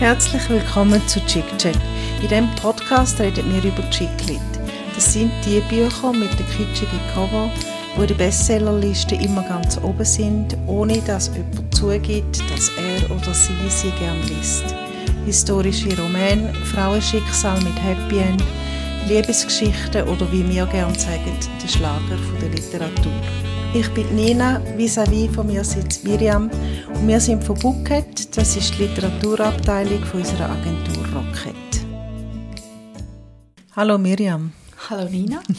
Herzlich willkommen zu Chick Chat. In diesem Podcast reden wir über Chicklit. Das sind die Bücher mit den kitschigen Cover, die in der Bestsellerliste immer ganz oben sind, ohne dass jemand zugibt, dass er oder sie sie gern liest. Historische Romane, Frauenschicksal mit Happy End, Liebesgeschichten oder wie wir gerne sagen, der Schlager der Literatur. Ich bin Nina, vis-à-vis von mir sitzt Miriam und wir sind von Bucket, das ist die Literaturabteilung von unserer Agentur Rocket. Hallo Miriam. Hallo Nina.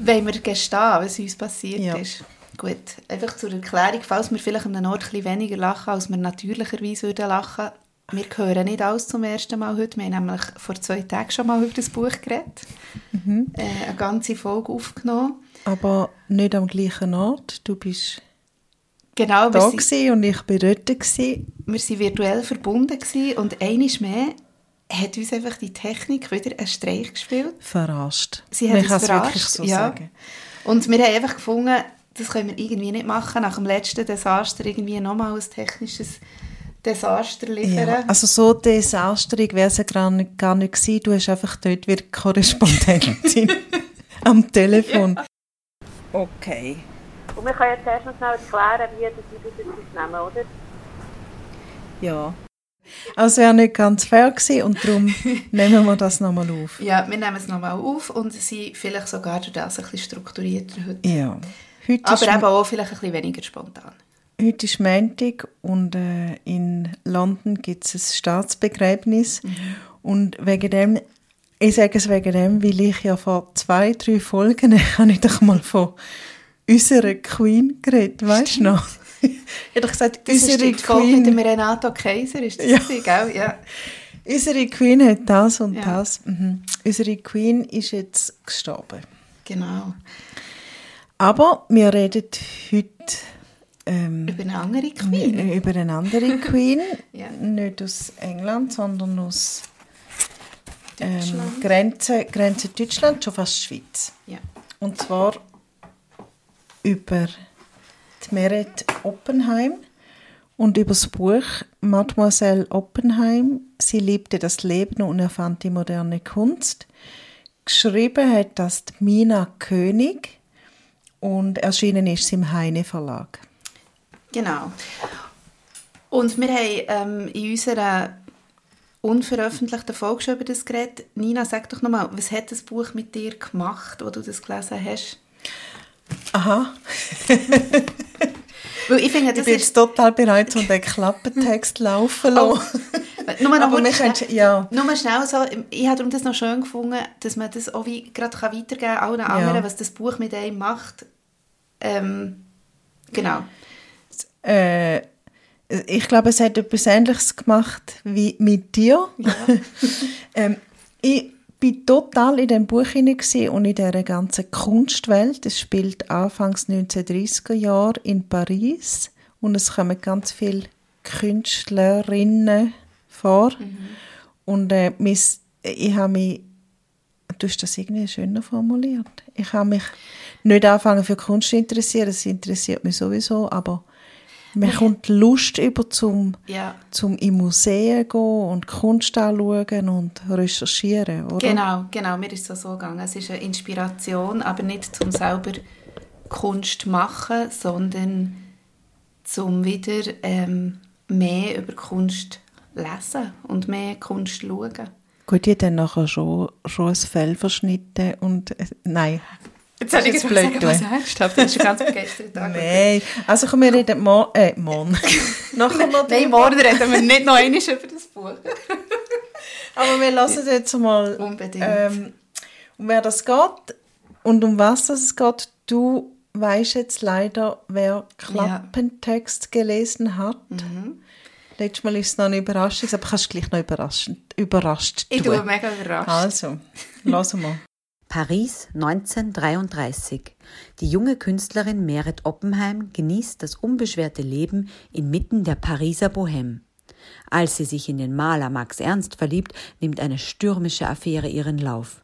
Wollen wir gestehen, was uns passiert ja. ist? Gut, einfach zur Erklärung, falls wir vielleicht an einem Ort ein weniger lachen, als wir natürlicherweise würden lachen wir hören nicht alles zum ersten Mal heute. Wir haben nämlich vor zwei Tagen schon mal über das Buch geredet. Mhm. Äh, eine ganze Folge aufgenommen. Aber nicht am gleichen Ort. Du bist genau, da sind, und ich war dort. Gewesen. Wir waren virtuell verbunden gewesen, und einiges mehr hat uns einfach die Technik wieder einen Streich gespielt. Verarscht. Sie hat es wirklich so ja. sagen. Und wir haben einfach gefunden, das können wir irgendwie nicht machen, nach dem letzten Desaster irgendwie nochmal ein technisches Desaster liefern. Ja, also so desasterig wäre es ja gar nicht, gar nicht gewesen. Du hast einfach dort wieder Korrespondentin am Telefon. Ja. Okay. Und wir können jetzt erst noch schnell erklären, wie das wir das nehmen, oder? Ja. Also es wäre nicht ganz fair gewesen und darum nehmen wir das nochmal auf. Ja, wir nehmen es nochmal auf und sind vielleicht sogar durch das ein bisschen strukturierter heute. Ja. Heute Aber eben auch vielleicht ein bisschen weniger spontan. Heute ist Montag und äh, in London gibt es ein Staatsbegräbnis. Mhm. Und wegen dem, ich sage es wegen dem, weil ich ja vor zwei, drei Folgen, habe ich doch mal von unserer Queen geredet, weißt du noch? ich habe doch gesagt, das unsere ist Queen. mit dem Renato Kaiser, ist das ja. Sie, gell? Ja. Unsere Queen hat das und ja. das. Mhm. Unsere Queen ist jetzt gestorben. Genau. Aber wir reden heute ähm, über eine andere Queen? Über eine andere Queen. ja. Nicht aus England, sondern aus ähm, Grenze, Grenze Deutschland, schon fast Schweiz. Ja. Und zwar über die Meret Oppenheim und über das Buch Mademoiselle Oppenheim. Sie liebte das Leben und erfand die moderne Kunst. Geschrieben hat das Mina König und erschienen ist sie im Heine Verlag. Genau. Und wir haben ähm, in unserer unveröffentlichten Folge schon über das geredet. Nina, sag doch nochmal, was hat das Buch mit dir gemacht, wo du das gelesen hast? Aha. Weil ich finde, das ich bin ist total bereit, um den Klappentext laufen zu lassen. Oh. Nur noch Aber schnell, ja. nur schnell so, ich habe das noch schön gefunden, dass man das auch wie, gerade weitergeben kann, allen anderen, ja. was das Buch mit einem macht. Ähm, genau äh, ich glaube, es hat etwas Ähnliches gemacht wie mit dir. Ja. ähm, ich bin total in dem Buch hinein und in dieser ganzen Kunstwelt. Es spielt anfangs 1930er Jahre in Paris und es kommen ganz viele Künstlerinnen vor. Mhm. Und äh, ich habe mich, du hast das irgendwie schöner formuliert. Ich habe mich nicht angefangen für Kunst zu interessieren, das interessiert mich sowieso, aber man kommt Lust über zum, ja. zum in Museen gehen und Kunst anschauen und recherchieren, oder? Genau, genau, mir ist es so gegangen. Es ist eine Inspiration, aber nicht zum selber Kunst machen, sondern zum wieder ähm, mehr über Kunst lesen und mehr Kunst schauen. Gut, habe dann nachher schon, schon ein Fell verschnitten und, äh, nein, Jetzt habe ich jetzt blöd sagen, was ernsthaft, das ist ganz begeistert. Nein, also komm, wir reden morgen, äh, morgen. Nachher noch Nein, morgen reden wir nicht noch einmal über das Buch. Aber wir lassen jetzt mal, Unbedingt. Ähm, um wer das geht und um was es geht. Du weißt jetzt leider, wer Klappentext ja. gelesen hat. Mhm. Letztes Mal ist es noch eine Überraschung, aber kannst du gleich noch überraschend, überrascht Ich tue mega überrascht. Also, lassen wir. Paris 1933. Die junge Künstlerin Meret Oppenheim genießt das unbeschwerte Leben inmitten der Pariser Bohème. Als sie sich in den Maler Max Ernst verliebt, nimmt eine stürmische Affäre ihren Lauf.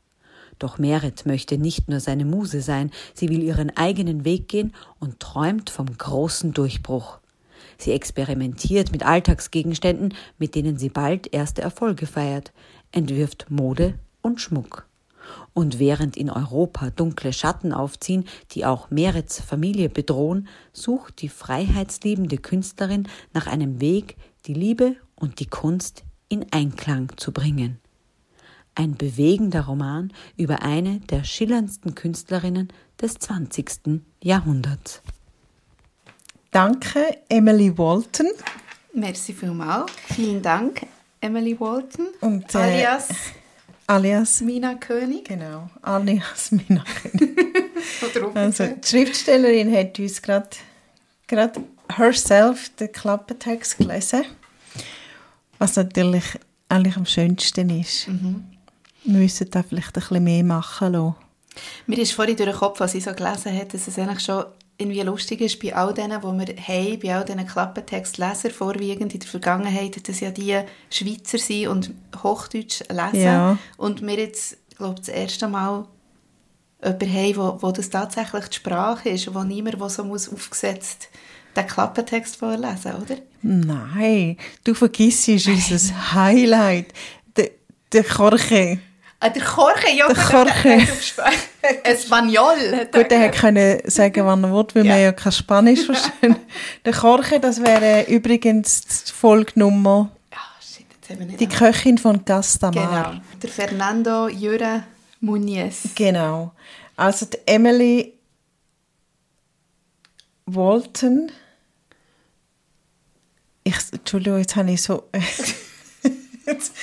Doch Meret möchte nicht nur seine Muse sein, sie will ihren eigenen Weg gehen und träumt vom großen Durchbruch. Sie experimentiert mit Alltagsgegenständen, mit denen sie bald erste Erfolge feiert, entwirft Mode und Schmuck. Und während in Europa dunkle Schatten aufziehen, die auch Merets Familie bedrohen, sucht die freiheitsliebende Künstlerin nach einem Weg, die Liebe und die Kunst in Einklang zu bringen. Ein bewegender Roman über eine der schillerndsten Künstlerinnen des 20. Jahrhunderts. Danke, Emily Walton. Merci vielmals. Vielen Dank, Emily Walton. Und, äh, alias alias Mina König. Genau, alias Mina König. also, die Schriftstellerin hat uns gerade herself den Klappentext gelesen, was natürlich eigentlich am schönsten ist. Mhm. Wir müssen da vielleicht ein bisschen mehr machen lassen. Mir ist vorhin durch den Kopf, was ich so gelesen habe, dass es eigentlich schon irgendwie lustig ist, bei all denen, die wir haben, bei all diesen Klappentextleser vorwiegend in der Vergangenheit, dass ja die Schweizer sind und Hochdeutsch lesen. Ja. Und wir jetzt, glaube ich, das erste Mal jemanden haben, wo, wo das tatsächlich die Sprache ist, wo niemand wo so muss aufgesetzt den Klappentext vorlesen, oder? Nein, du vergisst unser Highlight, der, der Korche. Ah, der Jorge, ja, der Jorge. Espanol. Gut, er hätte sagen, wann er will, weil ja. wir ja kein Spanisch verstehen. der Jorge, das wäre übrigens die Folgenummer. Ja, shit, jetzt haben wir nicht Die Köchin von Gastamar. Genau. Der Fernando Jure Muniz. Genau. Also die Emily Walton. Ich, Entschuldigung, jetzt habe ich so... jetzt,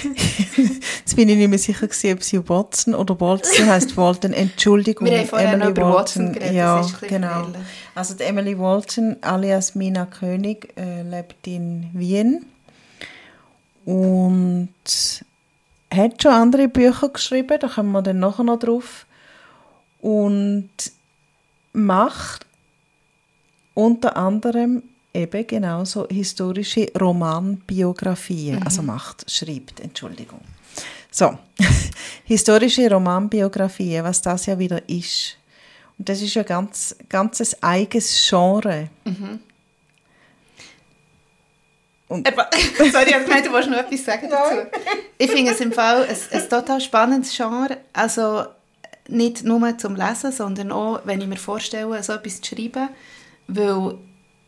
Jetzt bin ich nicht mehr sicher, gewesen, ob sie Watson oder Walton heißt Walton. Entschuldigung, Wir haben vorher Emily über Watson geredet, ja, genau. Also die Emily Walton, alias Mina König, äh, lebt in Wien und hat schon andere Bücher geschrieben, da kommen wir dann nachher noch drauf. Und macht unter anderem eben genauso historische Romanbiografien, mhm. also macht, schreibt, Entschuldigung. So, historische Romanbiografien, was das ja wieder ist. Und das ist ja ganz, ganzes eigenes Genre. Mhm. Und Sorry, ich gemeint, du wolltest noch etwas sagen dazu. Ich finde es im Fall ein, ein total spannendes Genre. Also nicht nur zum Lesen, sondern auch, wenn ich mir vorstelle, so etwas zu schreiben, weil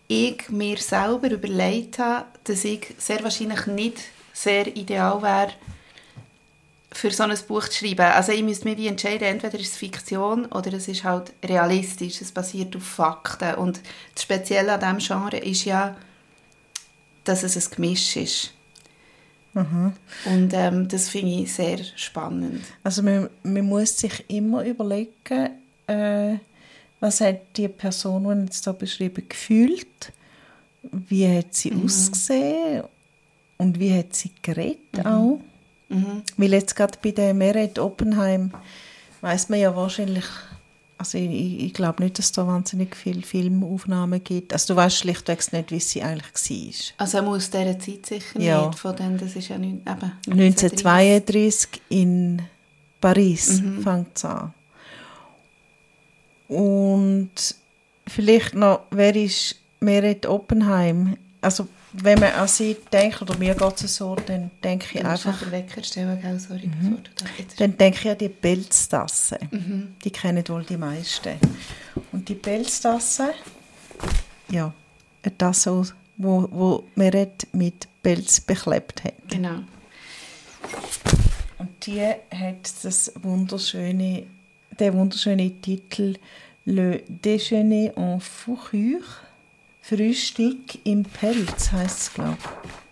ich mir selber überlegt habe, dass ich sehr wahrscheinlich nicht sehr ideal wäre, für so ein Buch zu schreiben. Also ich müsste mich wie entscheiden, entweder ist es Fiktion oder es ist halt realistisch, es basiert auf Fakten. Und das Spezielle an diesem Genre ist ja, dass es ein Gemisch ist. Mhm. Und ähm, das finde ich sehr spannend. Also man, man muss sich immer überlegen, äh, was hat die Person, die jetzt hier beschrieben, gefühlt? Wie hat sie mhm. ausgesehen? Und wie hat sie geredet mhm. auch? Mhm. Weil jetzt gerade bei der Meret Oppenheim weiß man ja wahrscheinlich, also ich, ich glaube nicht, dass es da wahnsinnig viele Filmaufnahmen gibt. Also du weißt schlichtweg nicht, wie sie eigentlich war. Also er muss dieser Zeit sicher ja. nicht, von dem, das ist ja nicht, eben 1932 in Paris mhm. fängt es an. Und vielleicht noch, wer ist Meret Oppenheim? Also wenn man an sie denkt, oder mir geht es so, dann denke ich einfach... Wecker stellen, gell? Sorry, mhm. Dann denke ich an die Pelztasse. Mhm. Die kennen wohl die meisten. Und die Pelztasse, ja, eine Tasse, wo, wo Meret mit Pelz beklebt hat. Genau. Und die hat das wunderschöne der wunderschöne Titel Le Déjeuner en Fourrure. Frühstück im Pelz heißt es, glaube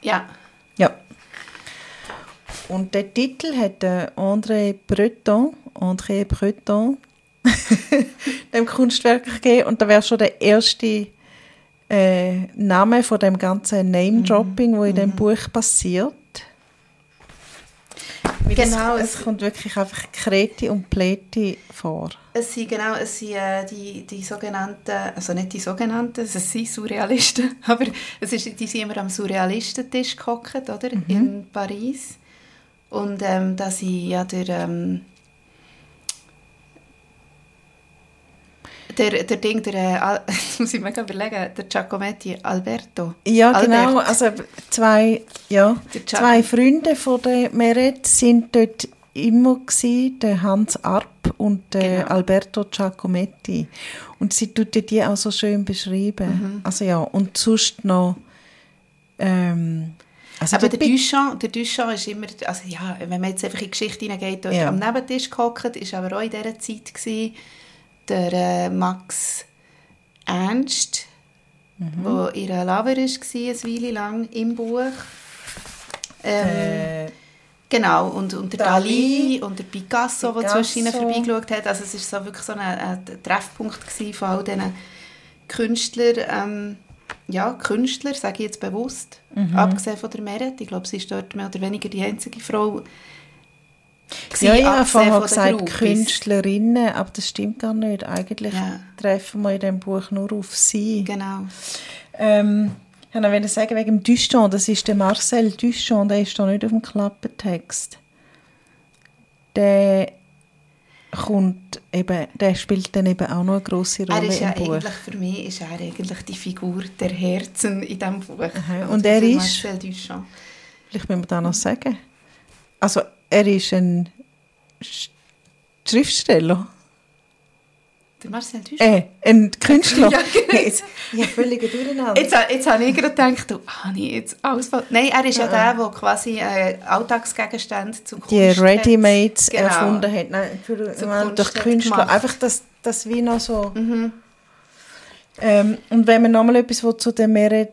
ich. Ja. Ja. Und der Titel hat André Breton, André Breton, dem Kunstwerk gegeben. Und da wäre schon der erste äh, Name von dem ganzen Name-Dropping, mhm. wo in dem mhm. Buch passiert. Genau. Es, es, kommt wirklich einfach Kreti und Pleti vor. Es sind genau, es sind äh, die, die sogenannten, also nicht die sogenannten, es sind Surrealisten, aber es ist, die sind immer am Surrealistentisch gehockt, oder? Mhm. In Paris. Und ähm, da sind ja der, ähm, Der, der Ding, der, äh, muss ich mir überlegen, der Giacometti, Alberto. Ja, Albert. genau, also zwei, ja, zwei Freunde von der Meret sind dort immer gewesen, der Hans Arp und der genau. Alberto Giacometti. Und sie tut die auch so schön beschrieben. Mhm. Also ja, und sonst noch ähm, also aber der Duchamp, der Duchamp ist immer, also ja, wenn man jetzt einfach in die Geschichte hineingeht, dort ja. am Nebentisch gehockt, ist aber auch in dieser Zeit gewesen, der äh, Max Ernst, mhm. wo ihre Lover war, eine Weile lang im Buch. Ähm, äh, genau, und, und der Dali, Dali und der Picasso, der zwischen ihnen vorbeigeschaut hat. Also es war so wirklich so ein, ein Treffpunkt von all diesen Künstlern, ähm, ja, Künstler, sage ich jetzt bewusst, mhm. abgesehen von der Meret. Ich glaube, sie ist dort mehr oder weniger die einzige Frau, ja, ich habe vorher gesagt Künstlerinnen, aber das stimmt gar nicht. Eigentlich ja. treffen wir in diesem Buch nur auf sie. Genau. Ähm, ich wollte sagen, wegen dem Duchamp, das ist der Marcel Duchamp, der ist da nicht auf dem Klappentext. Der kommt eben, der spielt dann eben auch noch eine grosse Rolle er ist ja im Buch. Eigentlich, für mich ist er eigentlich die Figur der Herzen in diesem Buch. Aha. Und er ist, Marcel Duchamp. vielleicht müssen wir das noch sagen, also er ist ein Schriftsteller. Der Marcel Duchamp? Äh, ein Künstler. ja, genau. jetzt, ja, völlig durcheinander. Jetzt, jetzt habe ich gerade gedacht, du, habe ich jetzt alles... Nein, er ist ja, ja der, der quasi äh, Alltagsgegenstände zum Kunst Die Ready-Mates genau. erfunden hat. Nein, für, meine, durch Künstler. Gemacht. Einfach das, das wie noch so... Mhm. Ähm, und wenn man nochmal etwas zu der Merit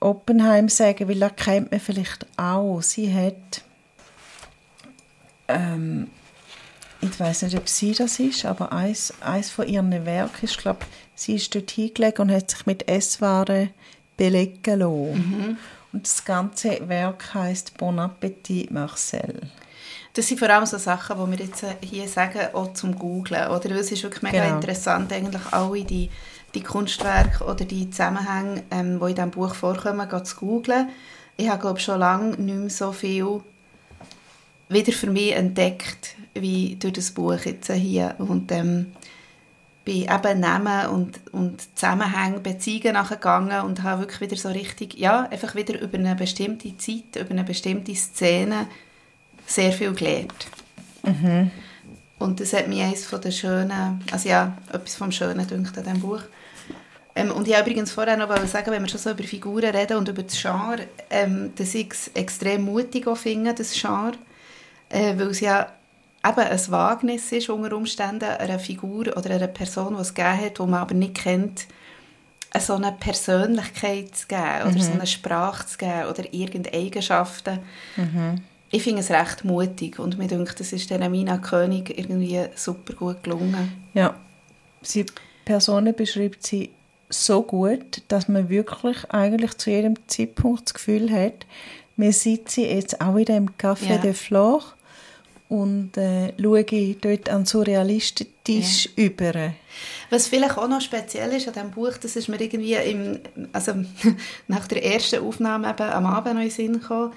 Oppenheim sagen will, da kennt man vielleicht auch. Sie hat ähm, ich weiß nicht, ob sie das ist, aber eins, eins von ihren Werken ist, glaube sie ist dort hingelegt und hat sich mit Esswaren belegen lassen. Mhm. Und das ganze Werk heißt Bon Appetit Marcel. Das sind vor allem so Sachen, die wir jetzt hier sagen, auch zum Googlen. Oder es ist wirklich mega genau. interessant, eigentlich alle die, die Kunstwerke oder die Zusammenhänge, ähm, die in diesem Buch vorkommen, zu googlen. Ich habe, glaube schon lange nicht mehr so viel wieder für mich entdeckt, wie durch das Buch jetzt hier. Und ähm, bin eben Namen und, und Zusammenhänge, Beziehungen nachgegangen und habe wirklich wieder so richtig, ja, einfach wieder über eine bestimmte Zeit, über eine bestimmte Szene sehr viel gelernt. Mhm. Und das hat mich eines von den schönen, also ja, etwas vom Schönen dünkt an diesem Buch. Ähm, und ich wollte übrigens vorher noch sagen, wenn wir schon so über Figuren reden und über das Genre, ähm, dass ich es extrem mutig finde, das Genre äh, weil es ja eben ein Wagnis ist, unter Umständen einer Figur oder einer Person, die es gegeben hat, die man aber nicht kennt, so eine Persönlichkeit zu geben oder mhm. so eine Sprache zu geben oder irgendeine Eigenschaften. Mhm. Ich finde es recht mutig und mir denke, das ist der Mina König irgendwie super gut gelungen. Ja, sie Personen beschreibt sie so gut, dass man wirklich eigentlich zu jedem Zeitpunkt das Gefühl hat, wir sitzen jetzt auch wieder im Café ja. de Flore und äh, schaue dort an surrealistisch ja. über. Was vielleicht auch noch speziell ist an diesem Buch, das ist mir irgendwie im, also nach der ersten Aufnahme eben am Abend noch in den Sinn gekommen,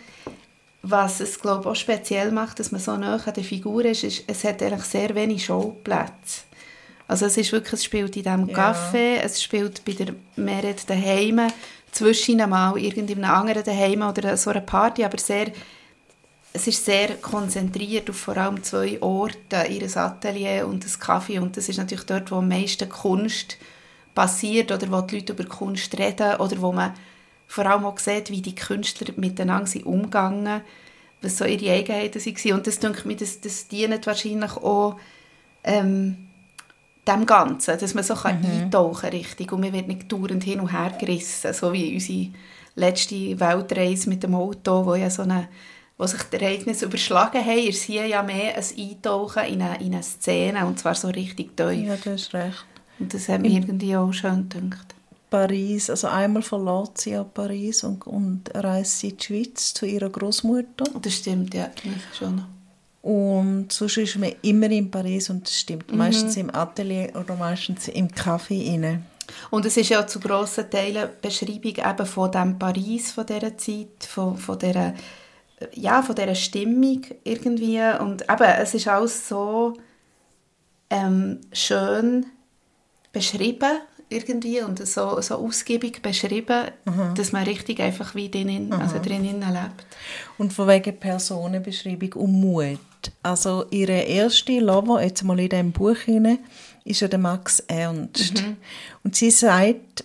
was es glaube ich, auch speziell macht, dass man so nah an der Figur ist, ist, es hat eigentlich sehr wenig Schauplätze. Also es ist wirklich, es spielt in diesem ja. Café, es spielt bei der Merit daheim, zwischen mal irgendeinem anderen daheim oder so einer Party, aber sehr es ist sehr konzentriert auf vor allem zwei Orte, ihr Atelier und das Kaffee und das ist natürlich dort, wo am meisten Kunst passiert oder wo die Leute über Kunst reden oder wo man vor allem auch sieht, wie die Künstler miteinander sind umgegangen, was so ihre Eigenheiten waren und das denke ich das, das dient wahrscheinlich auch ähm, dem Ganzen, dass man so mhm. kann eintauchen richtig. Und man wird nicht dauernd hin und her gerissen, so wie unsere letzte Weltreise mit dem Auto, wo ja so eine wo sich die Ereignisse überschlagen haben, ist hier ja mehr ein Eintauchen in eine, in eine Szene, und zwar so richtig tief. Ja, du hast recht. Und das hat mir irgendwie auch schön gedacht. Paris, also einmal verlässt sie ja Paris und, und reist sie in die Schweiz zu ihrer Großmutter. Das stimmt, ja, schon. Und sonst ist man immer in Paris und das stimmt. Mhm. Meistens im Atelier oder meistens im Café inne. Und es ist ja zu grossen Teilen Beschreibung eben von dem Paris von dieser Zeit, von, von dieser ja, von dieser Stimmung irgendwie. Und eben, es ist alles so ähm, schön beschrieben irgendwie und so, so ausgiebig beschrieben, mhm. dass man richtig einfach wie drinnen, also drinnen lebt. Und von wegen Personenbeschreibung und Mut. Also ihre erste Lover, jetzt mal in diesem Buch hinein, ist ja der Max Ernst. Mhm. Und sie sagt,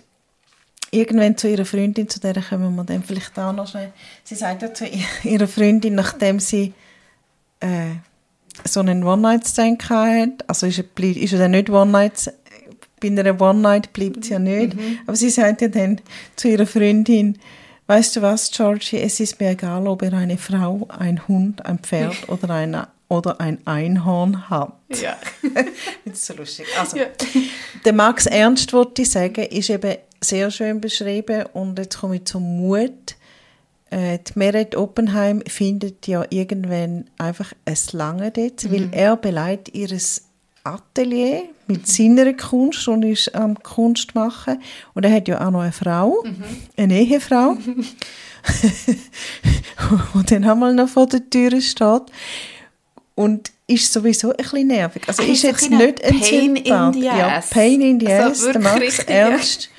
irgendwann zu ihrer Freundin, zu der kommen wir dann vielleicht auch noch schnell, sie sagt ja zu ihrer Freundin, nachdem sie äh, so einen One-Night-Stand hatte, also ist er, ist er dann nicht One-Night, bei einer One-Night bleibt sie ja nicht, mhm. aber sie sagt ja dann zu ihrer Freundin, weißt du was, Georgie, es ist mir egal, ob er eine Frau, ein Hund, ein Pferd oder eine oder ein Einhorn hat. Ja. das ist so lustig. Also, ja. der Max Ernst, wollte ich sagen, ist eben sehr schön beschrieben und jetzt komme ich zum Mut. Äh, die Meret Oppenheim findet ja irgendwann einfach ein Lange dort, mhm. weil er beleidigt ihres Atelier mit mhm. seiner Kunst und ist am Kunst machen. Und er hat ja auch noch eine Frau, mhm. eine Ehefrau, und dann einmal noch vor der Tür steht. Und ist sowieso ein bisschen nervig. Also ist jetzt nicht ein Pain in the Ja, Pain in the also ass, der Max Ernst.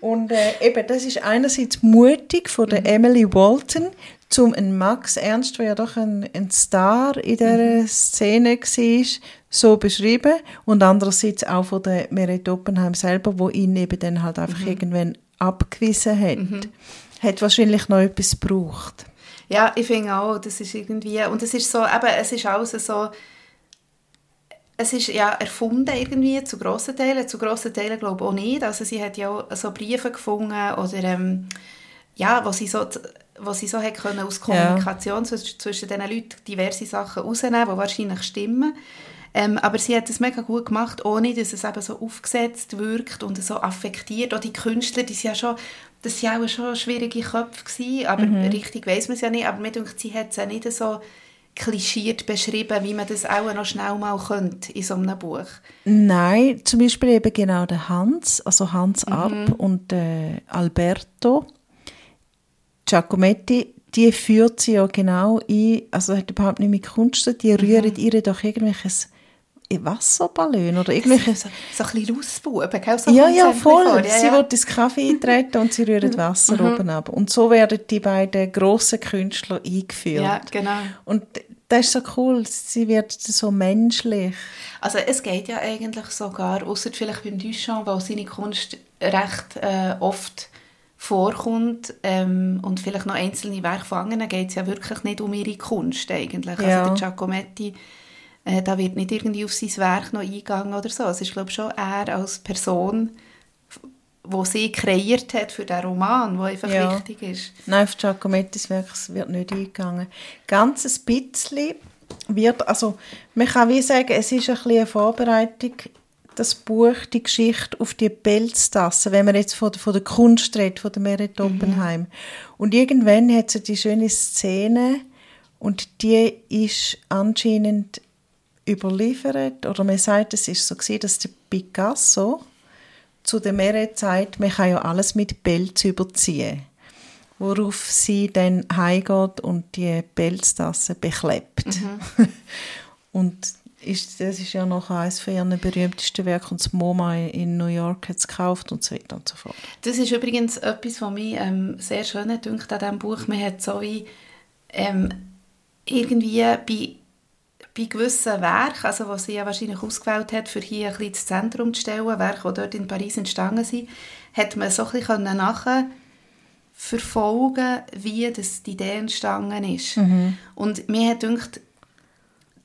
Und äh, eben, das ist einerseits mutig von der mhm. Emily Walton, zum einen Max Ernst, der ja doch ein, ein Star in dieser mhm. Szene war, so beschrieben. Und andererseits auch von der Merit Oppenheim selber, wo ihn eben dann halt einfach mhm. irgendwann abgewiesen hat. Mhm. Hat wahrscheinlich noch etwas gebraucht. Ja, ich finde auch, das ist irgendwie, und es ist so, eben, es ist alles so, es ist ja erfunden irgendwie, zu grossen Teilen, zu grossen Teilen glaube ich auch nicht, also sie hat ja auch so Briefe gefunden oder, ähm, ja, wo sie so, wo sie so hat können aus Kommunikation ja. zwischen diesen Leuten diverse Sachen rausnehmen, die wahrscheinlich stimmen. Ähm, aber sie hat es mega gut gemacht, ohne dass es eben so aufgesetzt wirkt und so affektiert. Auch die Künstler, die sind ja schon das waren auch schon schwierige Köpfe, gewesen, aber mhm. richtig weiß man es ja nicht. Aber mir denkt, sie hat es ja nicht so klischiert beschrieben, wie man das auch noch schnell mal könnte in so einem Buch. Nein, zum Beispiel eben genau der Hans, also Hans mhm. Ab und äh, Alberto Giacometti, die führt sie ja genau ein, also hat überhaupt nicht mit Kunst, die rühren mhm. ihr doch irgendwelches Wasserballon oder irgendwelche... So, so ein bisschen Lausbuben, gell? So ja, ja, voll. Vor, ja, sie ja. wird ins Kaffee eintreten und sie rühren Wasser mhm. oben ab. Und so werden die beiden grossen Künstler eingeführt. Ja, genau. Und das ist so cool, sie wird so menschlich. Also es geht ja eigentlich sogar, außer vielleicht beim Duchamp, weil seine Kunst recht äh, oft vorkommt ähm, und vielleicht noch einzelne Werke von anderen, geht es ja wirklich nicht um ihre Kunst eigentlich. Also ja. Also der Giacometti äh, da wird nicht irgendwie auf sein Werk noch eingegangen oder so. Es ist, glaube ich, schon er als Person, wo sie kreiert hat für den Roman, der einfach ja. wichtig ist. Nein, auf Giacomettis Werk wird nicht eingegangen. Ganz ein bisschen wird, also man kann wie sagen, es ist ein bisschen eine Vorbereitung, das Buch, die Geschichte auf die Pelztasse, wenn man jetzt von, von der Kunst redet, von der Merit mhm. Oppenheim. Mhm. Und irgendwann hat sie die schöne Szene und die ist anscheinend überliefert, oder man sagt, es ist so gewesen, dass der Picasso zu der Meret sagt, man kann ja alles mit Pelz überziehen. Worauf sie dann heimgeht und die Pelztasse beklebt. Mhm. und ist, das ist ja noch eines von ihren berühmtesten Werken und das MoMA in New York hat es gekauft und so weiter und so fort. Das ist übrigens etwas, was mich ähm, sehr schön dünkt an diesem Buch. Man hat so wie ähm, irgendwie bei bei gewissen Werken, also was sie ja wahrscheinlich ausgewählt hat, für hier ein bisschen das Zentrum zu stellen, Werke, die dort in Paris entstanden sind, hat man so ein bisschen nachher verfolgen, wie das die Idee entstanden ist. Mhm. Und mir hat gedacht,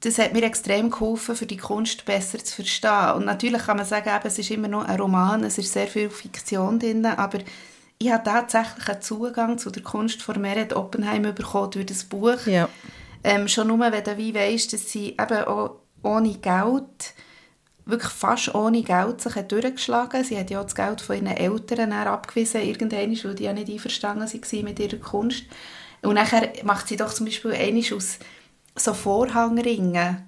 das hat mir extrem geholfen, für die Kunst besser zu verstehen. Und natürlich kann man sagen, eben, es ist immer noch ein Roman, es ist sehr viel Fiktion drin, aber ich habe tatsächlich einen Zugang zu der Kunst von Meret Oppenheim bekommen durch das Buch. Ja. Ähm, schon nur, wenn du wie weißt, dass sie eben auch ohne Geld, wirklich fast ohne Geld sich hat durchgeschlagen Sie hat ja auch das Geld von ihren Eltern abgewiesen, irgendwann, weil die ja nicht einverstanden waren mit ihrer Kunst. Und nachher macht sie doch zum Beispiel einiges aus so Vorhangringen,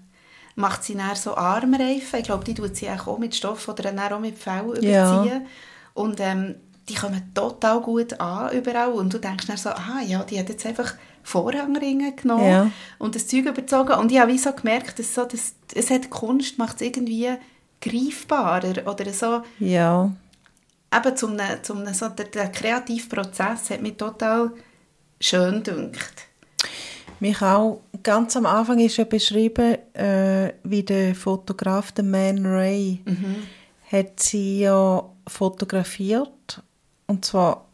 macht sie dann so Armreifen. Ich glaube, die tut sie auch mit Stoff oder dann auch mit Fell überziehen. Ja. Und ähm, die kommen total gut an überall. Und du denkst dann so, ah ja, die hat jetzt einfach Vorhangringe genommen ja. und das Zeug überzogen. Und ich habe wie so gemerkt, dass so, das, es hat Kunst macht es irgendwie greifbarer oder so. Ja. Eben zum, zum so, der, der kreative Prozess hat mich total schön gedünkt. Mich auch. Ganz am Anfang ist ja beschrieben, äh, wie der Fotograf, der Man Ray, mhm. hat sie ja fotografiert und zwar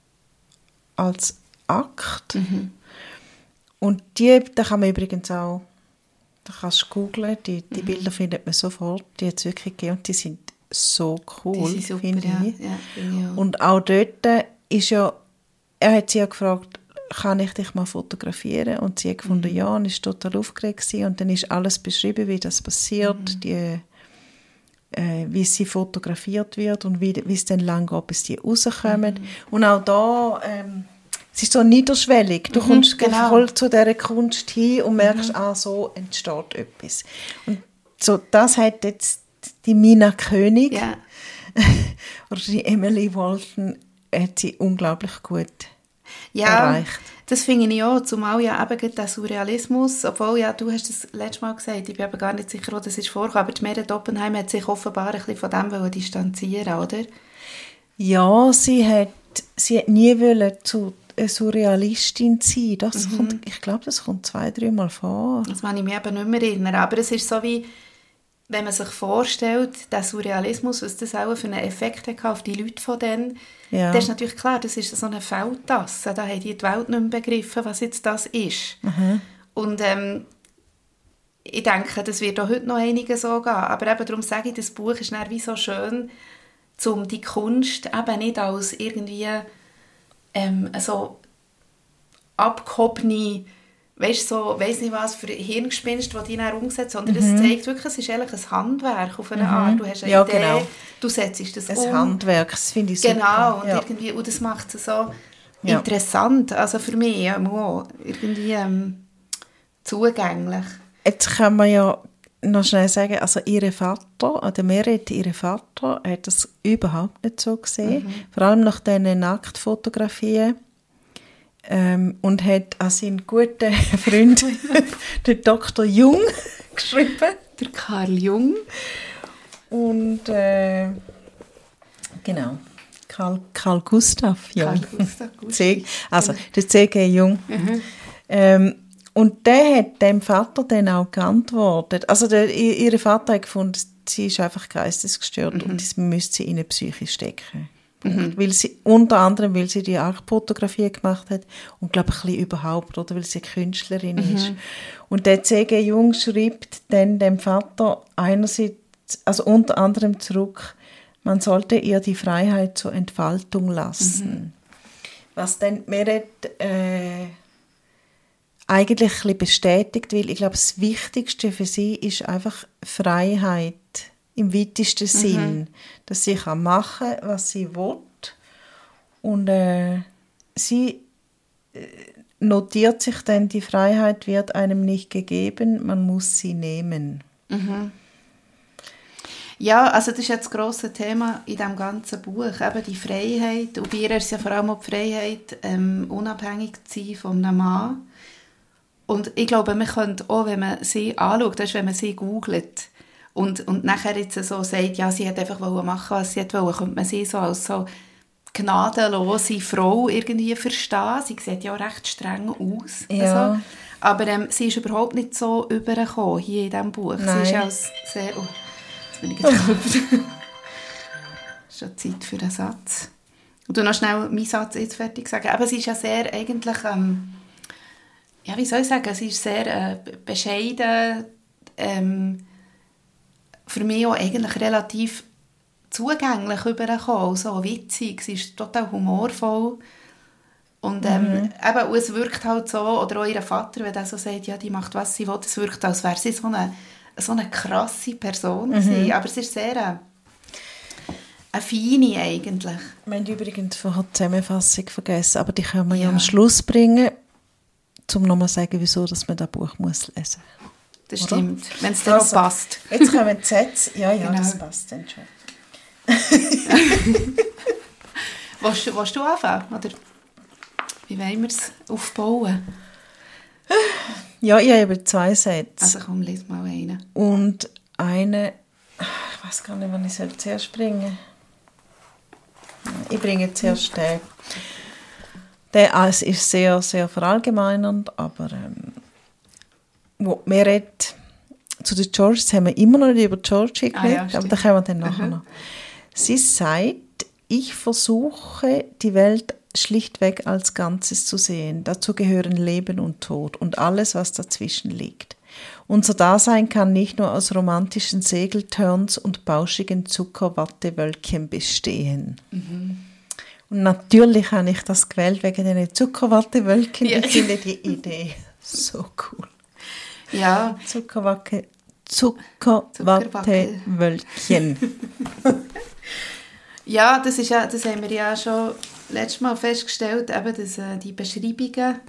als Akt. Mhm. Und die, da kann man übrigens auch, da kannst du googlen, die, die mhm. Bilder findet man sofort, die hat es wirklich gegeben und die sind so cool, finde ich. Ja, ja, und auch dort ist ja, er hat sie ja gefragt, kann ich dich mal fotografieren? Und sie hat gefunden, mhm. ja, und ist total aufgeregt gewesen. Und dann ist alles beschrieben, wie das passiert, mhm. die, äh, wie sie fotografiert wird und wie, wie es dann lang geht, bis die rauskommen. Mhm. Und auch da, ähm, es ist so niederschwellig. Du mhm, kommst genau. voll zu dieser Kunst hin und merkst, mhm. ah, so entsteht etwas. Und so, das hat jetzt die Mina König ja. oder die Emily Walton hat sie unglaublich gut ja, erreicht. Das finde ich auch, zumal ja eben der Surrealismus, obwohl ja, du hast das letztes Mal gesagt, ich bin aber gar nicht sicher, wo das ist vorgekommen, aber die Merit Oppenheim hat sich offenbar ein bisschen von dem distanzieren oder? Ja, sie hat, sie hat nie wollen zu eine Surrealistin sein. Das mhm. kommt, ich glaube, das kommt zwei, dreimal vor. Das kann ich mich eben nicht mehr erinnern. Aber es ist so wie, wenn man sich vorstellt, der Surrealismus, was das auch für einen Effekt hat auf die Leute von denen, ja. das ist natürlich klar, das ist so eine Feldtasse. Da haben die die Welt nicht mehr begriffen, was jetzt das ist. Mhm. Und ähm, ich denke, das wird auch heute noch einige so gehen. Aber eben darum sage ich, das Buch ist wie so schön, um die Kunst eben nicht als irgendwie ähm, so abgehobene, weißt so, weiß nicht was für Hirngespinst, die dann umsetzt, sondern mhm. das zeigt wirklich, es ist eigentlich ein Handwerk auf eine mhm. Art. Du hast eine ja, Idee, genau. du setzt das ein um. Handwerk, das finde ich super. Genau, und, ja. irgendwie, und das macht es so ja. interessant, also für mich auch, irgendwie ähm, zugänglich. Jetzt kann man ja noch schnell sagen, also ihre Vater, oder Merit, ihre Vater, hat das überhaupt nicht so gesehen. Mhm. Vor allem nach diesen Nacktfotografien. Ähm, und hat an seinen guten Freund, den Dr. Jung, geschrieben. Der Karl Jung. Und äh, genau, Karl, Karl Gustav Jung. Karl Gustav, Gustav. also der C.G. Jung. Mhm. Ähm, und der hat dem Vater dann auch geantwortet. Also der, ihr Vater hat gefunden, sie ist einfach geistesgestört mhm. und das müsste sie in eine Psyche stecken. Mhm. Weil sie, unter anderem, weil sie die Aktfotografie gemacht hat und glaube ich ein bisschen überhaupt, oder weil sie Künstlerin mhm. ist. Und der C.G. Jung schreibt dann dem Vater einerseits, also unter anderem zurück, man sollte ihr die Freiheit zur Entfaltung lassen. Mhm. Was dann Meret äh, eigentlich ein bestätigt, weil ich glaube, das Wichtigste für sie ist einfach Freiheit im weitesten mhm. Sinn, dass sie kann machen was sie will und äh, sie äh, notiert sich dann, die Freiheit wird einem nicht gegeben, man muss sie nehmen. Mhm. Ja, also das ist jetzt das grosse Thema in diesem ganzen Buch, eben die Freiheit. Und bei ihr ist es ja vor allem auch die Freiheit, ähm, unabhängig zu sein von einem Mann. Und ich glaube, man könnte auch, wenn man sie anschaut, das ist, wenn man sie googelt und, und nachher jetzt so sagt, ja, sie hat einfach machen, was sie wollte, könnte man sie so als so gnadenlose Frau irgendwie verstehen. Sie sieht ja recht streng aus. Ja. Also. Aber ähm, sie ist überhaupt nicht so übergekommen hier in diesem Buch. Nein. Sie ist als sehr... Oh, jetzt bin ich geklopft. schon Zeit für einen Satz. Und du noch schnell meinen Satz jetzt fertig sagen. Aber sie ist ja sehr eigentlich... Ähm, ja, wie soll ich sagen, sie ist sehr äh, bescheiden, ähm, für mich auch eigentlich relativ zugänglich übergekommen, so witzig, sie ist total humorvoll. Und ähm, mhm. eben, und es wirkt halt so, oder auch ihr Vater, wenn er so sagt, ja, die macht, was sie will, es wirkt, als wäre sie so eine, so eine krasse Person mhm. aber es ist sehr eine, eine feine eigentlich. Wir haben übrigens vorher die Zusammenfassung vergessen, aber die können wir ja, ja. Am Schluss bringen um nochmal zu sagen, wieso dass man das Buch muss lesen muss. Das stimmt, wenn es dann also, passt. Jetzt kommen die Sätze. Ja, ja, genau. das passt dann schon. willst, du, willst du anfangen? Oder wie wollen wir es aufbauen? Ja, ich habe zwei Sätze. Also komm, lies mal einen. Und eine, ich weiß gar nicht, wann ich soll zuerst bringen Ich bringe zuerst den. Der also ist sehr, sehr verallgemeinernd, aber ähm, wo Meret zu den George haben wir immer noch nicht über George geredet, ah, ja, aber da kommen wir dann nachher mhm. noch. Sie sagt, ich versuche die Welt schlichtweg als Ganzes zu sehen. Dazu gehören Leben und Tod und alles, was dazwischen liegt. Unser Dasein kann nicht nur aus romantischen Segelturns und bauschigen Zuckerwattewölkchen bestehen. Mhm. Und natürlich habe ich das gewählt wegen den Zuckerwattewölkchen. Ja. Ich finde die Idee so cool. Ja. Zuckerwacke, Zuckerwattewölkchen. ja, das, ist ja, das haben wir ja schon letztes Mal festgestellt, eben, dass äh, die Beschreibungen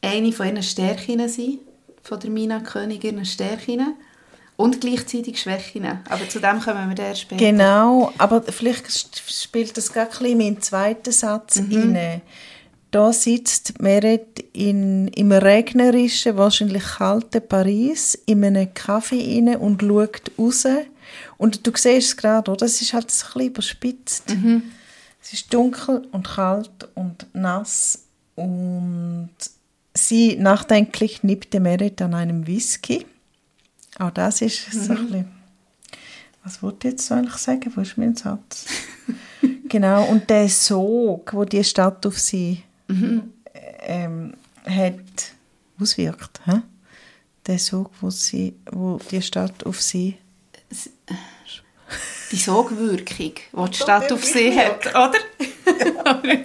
eine von ihren Stärken sind von der Mina König ihren Stärken und gleichzeitig Schwächen. Aber zu dem kommen wir dann später. Genau, aber vielleicht spielt das gar ein bisschen in den zweiten Satz mhm. rein. Da sitzt Meret in, im regnerischen, wahrscheinlich kalten Paris in einem Kaffee rein und schaut raus. Und du siehst es gerade, oder? Es ist halt ein bisschen überspitzt. Mhm. Es ist dunkel und kalt und nass und Sie nachdenklich nippte Merit an einem Whisky. Auch das ist mhm. so ein bisschen, was wollte ich jetzt eigentlich sagen? Wo ist mein Satz? genau, und der Sog, wo die Stadt auf sie mhm. ähm, hat auswirkt. He? Der Sog, wo, sie, wo die Stadt auf sie die Sogwirkung, die die Stadt auf sie hat, oder?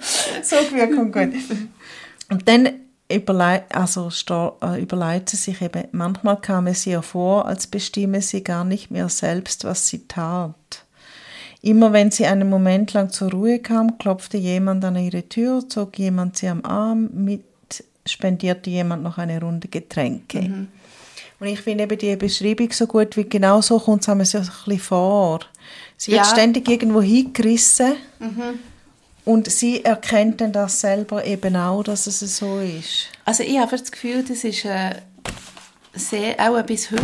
Sogwirkung, gut. Und dann überle also äh, überlegt sie sich eben, manchmal kam es ihr vor, als bestimme sie gar nicht mehr selbst, was sie tat. Immer wenn sie einen Moment lang zur Ruhe kam, klopfte jemand an ihre Tür, zog jemand sie am Arm mit, spendierte jemand noch eine Runde Getränke. Mhm. Und ich finde eben die Beschreibung so gut, wie genau so kommt es sich ein bisschen vor. Sie wird ja. ständig irgendwo hingerissen. Mhm und sie erkennt dann das selber eben auch, dass es so ist. Also ich habe das Gefühl, das ist äh, sehr, auch bis heute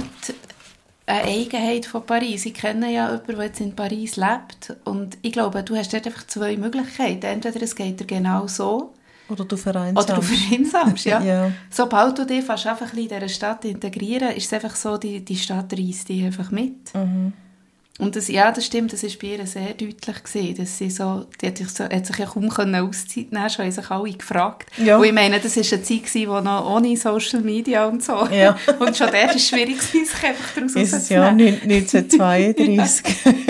eine Eigenheit von Paris. Ich kenne ja jemanden, der jetzt in Paris lebt und ich glaube, du hast dort einfach zwei Möglichkeiten. Entweder es geht dir genau so oder du vereinsamst. Oder du vereinsamst, ja. ja. Sobald du dich fast einfach in dieser Stadt integrieren ist es einfach so, die, die Stadt reißt dich einfach mit. Mhm. Und das, ja, das stimmt, das war bei ihr sehr deutlich gewesen, dass sie so, die hat sich, so, hat sich ja kaum Auszeit nehmen schon haben sich alle gefragt. Ja. Und ich meine, das war eine Zeit, die noch ohne Social Media und so. Ja. Und schon der war es schwierig, sich einfach daraus Ist es ja 1932. das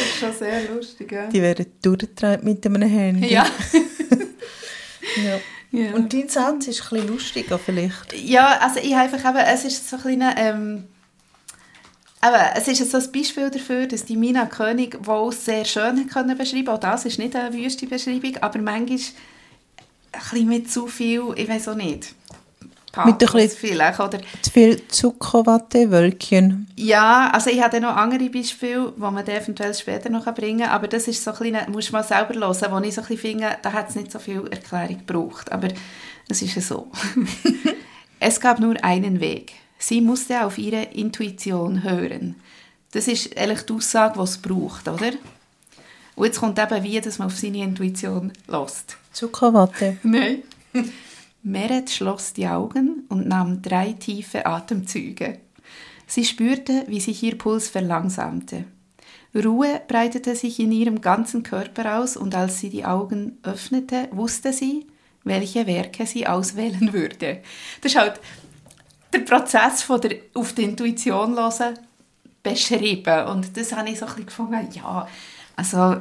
ist schon sehr lustig, ja. Die werden durchgetragen mit einem Handy. Ja. ja. ja. Und dein Satz ist ein bisschen lustiger vielleicht. Ja, also ich habe einfach eben, es ist so ein kleiner... Ähm, aber es ist so ein Beispiel dafür, dass die Mina König wohl sehr schön können beschreiben Auch das ist nicht eine wüste Beschreibung, aber manchmal ein bisschen mit zu viel, ich weiß auch nicht. Pathos mit ein bisschen vielleicht, oder? Zu viel Zuckerwatte, Wölkchen. Ja, also ich habe noch andere Beispiele, die man eventuell später noch bringen kann, aber das ist so ein bisschen, muss man selber hören, wo ich so ein bisschen finde, da hat es nicht so viel Erklärung gebraucht, aber es ist ja so. es gab nur einen Weg. Sie musste auf ihre Intuition hören. Das ist eigentlich die Aussage, die es braucht, oder? Und jetzt kommt eben wie, dass man auf seine Intuition lässt. Zuckerwatte. Nein. Meret schloss die Augen und nahm drei tiefe Atemzüge. Sie spürte, wie sich ihr Puls verlangsamte. Ruhe breitete sich in ihrem ganzen Körper aus und als sie die Augen öffnete, wusste sie, welche Werke sie auswählen würde. Das ist halt der Prozess von der auf die Intuition hören beschrieben. Und das habe ich so ein bisschen gefunden, ja, also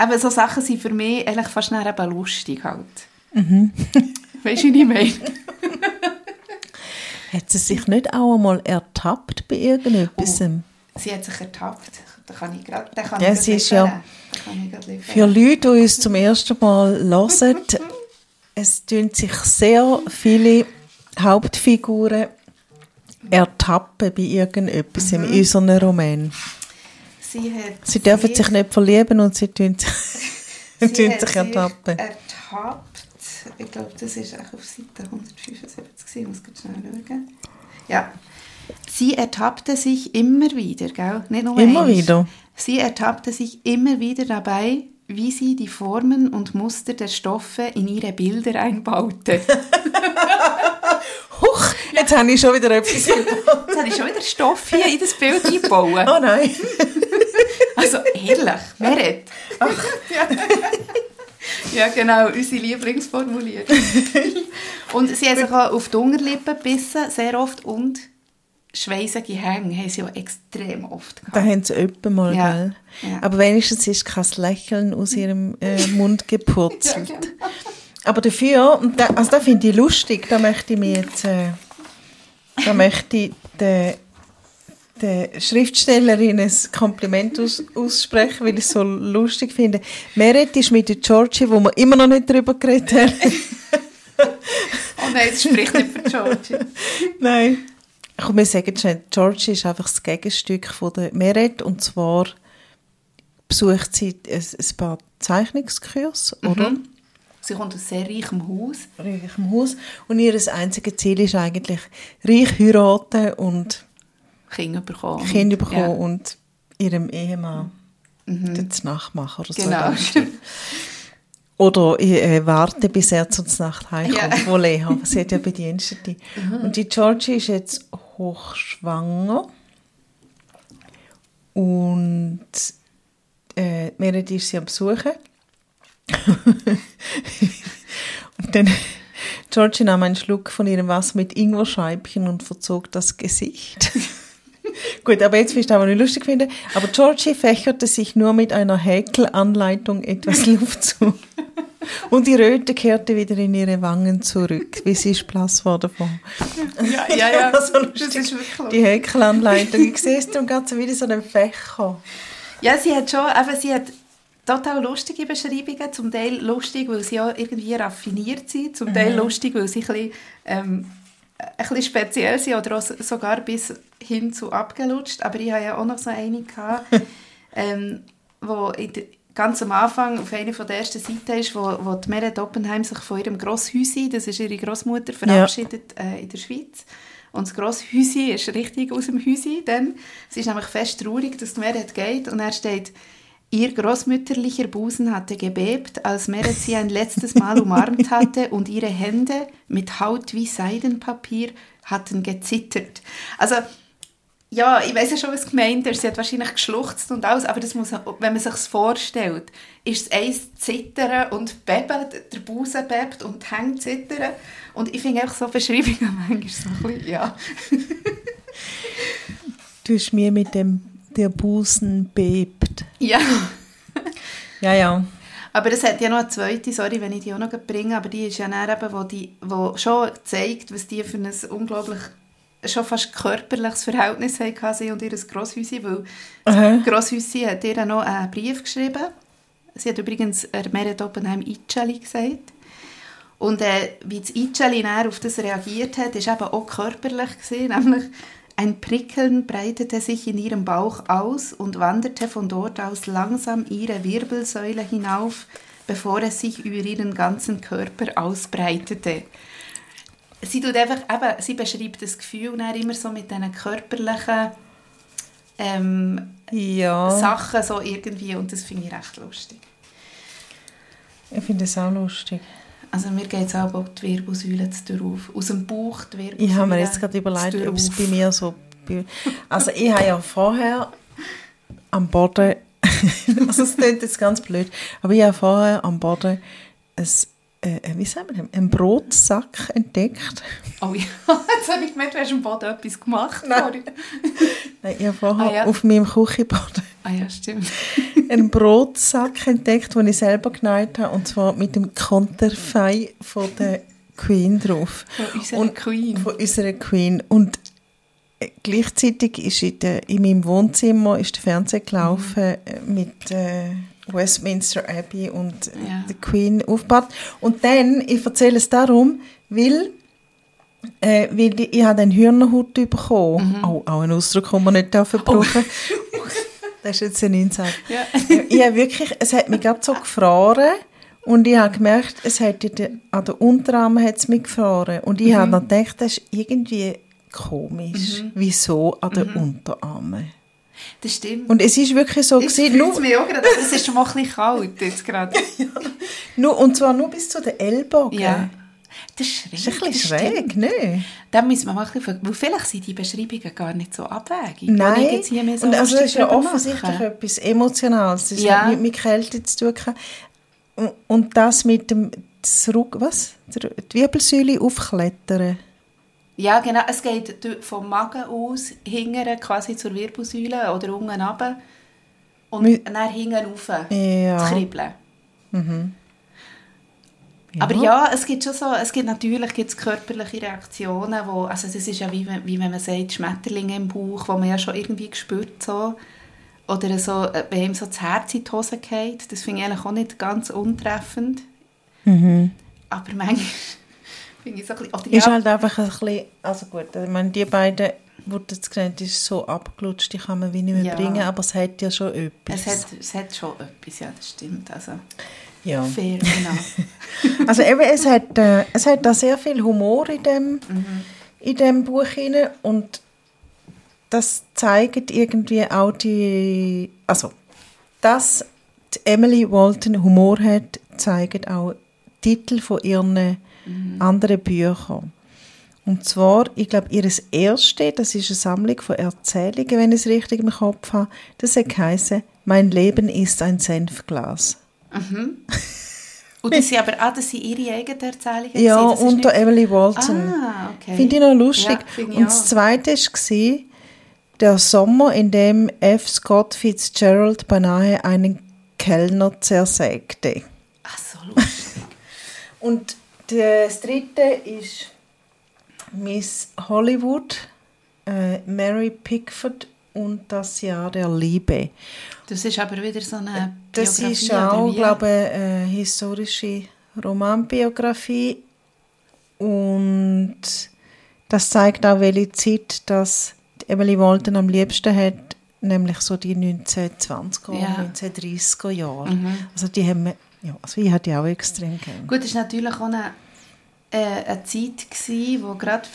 eben so Sachen sind für mich eigentlich fast eben lustig halt. Mhm. weißt du, wie ich meine? hat sie sich nicht auch einmal ertappt bei irgendetwas? Oh, sie hat sich ertappt. Da kann ich grad, da kann ja, ich sie ist ja für Leute, die uns zum ersten Mal hören, es tun sich sehr viele Hauptfiguren ertappen bei irgendetwas mhm. in unserem Roman. Sie, sie dürfen sich nicht verlieben und sie tun, sie tun sich ertappen. ertappt. Ich glaube, das ist auch auf Seite 175. Ich muss schnell schauen. Ja. Sie ertappte sich immer wieder, gell? Nicht nur Immer einmal. wieder? Sie ertappte sich immer wieder dabei, wie sie die Formen und Muster der Stoffe in ihre Bilder einbaute. Huch, jetzt habe ich schon wieder etwas. Jetzt habe ich schon wieder Stoff hier in das Bild eingebaut. oh nein. Also, herrlich. Meret. Ja. ja, genau. Unsere Lieblingsformulierung. Und sie haben sich auch auf die Unterlippen gebissen, sehr oft. Und schweissige Hänge haben sie auch extrem oft gehabt. Da haben sie öppe mal, Ja. gell? Ja. Aber wenigstens ist kein Lächeln aus ihrem äh, Mund gepurzelt. Ja, genau. Aber dafür, und da, also das finde ich lustig, da möchte ich mir jetzt, äh, da möchte ich der, der Schriftstellerin ein Kompliment aus, aussprechen, weil ich es so lustig finde. Meret ist mit der Georgie, wo wir immer noch nicht darüber geredet haben. Oh nein, das spricht nicht für Georgie. Nein. Komm, wir sagen schnell, Georgie ist einfach das Gegenstück von der Meret und zwar besucht sie ein, ein paar Zeichnungskurse, oder? Sie kommt aus sehr reichem Haus. Reich im Haus. Und ihr einziges Ziel ist eigentlich reich heiraten und Kinder bekommen. Kinder bekommen Ja. und ihrem Ehemann mhm. das nachmachen oder so. Genau. Oder äh, warten, bis er zur Nacht heimkommt, Ja. Mhm. wo Lea, sie hat ja Bedienstete. Und die Georgie ist jetzt hochschwanger und äh, Meredith ist sie am Besuchen. und dann Georgie nahm einen Schluck von ihrem Wasser mit Ingwerscheibchen und verzog das Gesicht. Gut, aber jetzt wirst du aber nicht lustig finden. Aber Georgie fächerte sich nur mit einer Häkelanleitung etwas Luft zu. Und die Röte kehrte wieder in ihre Wangen zurück, wie sie ist blass war davon. Ja, ja, ja. so das lustig. ist wirklich Die Häkelanleitung. Ich sehe es darum so wieder so einen Fächer. Ja, sie hat schon, eben, sie hat total lustige Beschreibungen, zum Teil lustig, weil sie auch irgendwie raffiniert sind, zum Teil lustig, weil sie ein bisschen, ähm, ein bisschen speziell sind oder auch so- sogar bis hin zu abgelutscht. Aber ich hatte ja auch noch so eine, gehabt, ähm, wo ganz am Anfang auf einer von der ersten Seiten ist, wo, wo die Meret Oppenheim sich von ihrem Grosshäusi, das ist ihre Großmutter, verabschiedet äh, in der Schweiz. Und das Grosshäusi ist richtig aus dem Häusi. Dann. Sie ist nämlich fest traurig, dass die Meret geht. Und er steht, ihr großmütterlicher Busen hatte gebebt, als Meret sie ein letztes Mal umarmt hatte und ihre Hände mit Haut wie Seidenpapier hatten gezittert. Also, ja, ich weiß ja schon, was gemeint ist. Sie hat wahrscheinlich geschluchzt und alles, aber das muss, wenn man sich vorstellt, ist es eins zittern und beben, der Busen bebt und die Hände zittern. Und ich finde einfach so Beschreibungen manchmal so ein bisschen, ja. Du hast mir mit dem der Busen bebt. ja. Ja, ja. Aber es hat ja noch eine zweite, sorry, wenn ich die auch noch bringe, aber die ist ja dann eben, wo, die, wo schon zeigt, was die für ein unglaublich, schon fast körperliches Verhältnis hatten, sie und ihr Grosshäusi, weil Aha. das Grosshäusi hat ihr noch einen Brief geschrieben. Sie hat übrigens er Meret Oppenheim Itcheli gesagt. Und äh, wie das Itcheli auf das reagiert hat, ist eben auch körperlich gesehen, nämlich ein Prickeln breitete sich in ihrem Bauch aus und wanderte von dort aus langsam ihre Wirbelsäule hinauf, bevor es sich über ihren ganzen Körper ausbreitete. Sie, tut einfach, eben, sie beschreibt das Gefühl dann immer so mit diesen körperlichen ähm, Ja, Sachen so irgendwie und das finde ich recht lustig. ich finde es auch lustig. Also mir geht es auch die Wirbelsäule zu auf. Aus dem Bauch die Wirbelsäule Ich habe mir jetzt gerade überlegt, ob es bei mir so... Also ich habe ja vorher am Boden... also es klingt jetzt ganz blöd, aber ich habe vorher am Boden ein, äh, äh, wie sagen wir, einen Brotsack entdeckt. Oh ja, jetzt habe ich gemerkt, du hast am Boden etwas gemacht. Nein. Nein, ich habe vorher Ah, ja. auf meinem Küchenboden Ah ja, stimmt. einen Brotsack entdeckt, den ich selber genäht habe, und zwar mit dem Konterfei von der Queen drauf. Von unserer Und- Queen. Von unserer Queen. Und gleichzeitig ist in, der, in meinem Wohnzimmer ist der Fernseher gelaufen äh, mit äh, Westminster Abbey und äh, Ja. der Queen aufgebaut. Und dann, ich erzähle es darum, weil, äh, weil ich, ich habe einen Hühnerhut bekommen. Oh, auch ein Ausdruck, den man nicht brauchen Das ist jetzt ein Insight. Ja. ich habe wirklich, es hat mich gerade so gefroren und ich habe gemerkt, es hat der, an den Unterarmen hat es mich gefroren und ich habe dann gedacht, das ist irgendwie komisch. Mhm. Wieso an den mhm. Unterarmen? Das stimmt. Und es ist wirklich so es gewesen. Nur, mir auch gerade, es ist schon mal ein bisschen kalt jetzt gerade. ja. nur, und zwar nur bis zu den Ellbogen. Ja. Das ist, schräg, das ist ein bisschen schräg, ne? Da müssen wir mal ein bisschen, weil vielleicht sind die Beschreibungen gar nicht so abwägig. Nein, so und also es ist ja offensichtlich machen. etwas Emotionales. Das ja. hat mit, mit Kälte zu tun. Und das mit dem zurück, was? Die Wirbelsäule aufklettern. Ja, genau. Es geht vom Magen aus, hingern quasi zur Wirbelsäule oder unten runter und Mi dann hinten rauf ja. zu kribbeln. Mhm. Ja. Aber ja, es gibt schon so, es gibt natürlich gibt's körperliche Reaktionen, wo, also das ist ja wie, wie wenn man sagt, Schmetterlinge im Bauch, wo man ja schon irgendwie spürt so. Oder so, äh, wenn ihm so das Herz in die Hose geht, das finde ich eigentlich auch nicht ganz untreffend. Mhm. Aber manchmal finde ich so ein bisschen... Oder ist halt einfach ein bisschen... Also gut, ich meine, die beiden, du jetzt genannt ist so abgelutscht, die kann man wie nicht mehr ja. bringen, aber es hat ja schon etwas. Es hat, es hat schon etwas, ja, das stimmt. Also, ja. Fair enough. also eben, es hat, äh, es hat da sehr viel Humor in dem, mhm. in dem Buch hinein und das zeigt irgendwie auch die... Also, dass Emily Walton Humor hat, zeigt auch Titel von ihren mhm. anderen Büchern. Und zwar, ich glaube, ihr erste, das ist eine Sammlung von Erzählungen, wenn ich es richtig im Kopf habe, das heißt Mein Leben ist ein Senfglas. Mhm. Und das sind aber ah, das sind ihre eigenen Erzählungen? Ja, unter Emily Walton. Ah, okay. Finde ich noch lustig. Ja, Und das zweite war der Sommer, in dem F. Scott Fitzgerald beinahe einen Kellner zersägte. Ach so, lustig. Und das dritte ist Miss Hollywood, äh, Mary Pickford und das Jahr der Liebe. Das ist aber wieder so eine Das ist auch, glaube ich, eine historische Romanbiografie und das zeigt auch, welche Zeit das Emily Walton am liebsten hat, nämlich so die 1920er, ja. 1930er Jahre. Mhm. Also die haben ja, also ich hatte die auch extrem gerne. Gut, es war natürlich auch eine, äh, eine Zeit, gewesen, wo gerade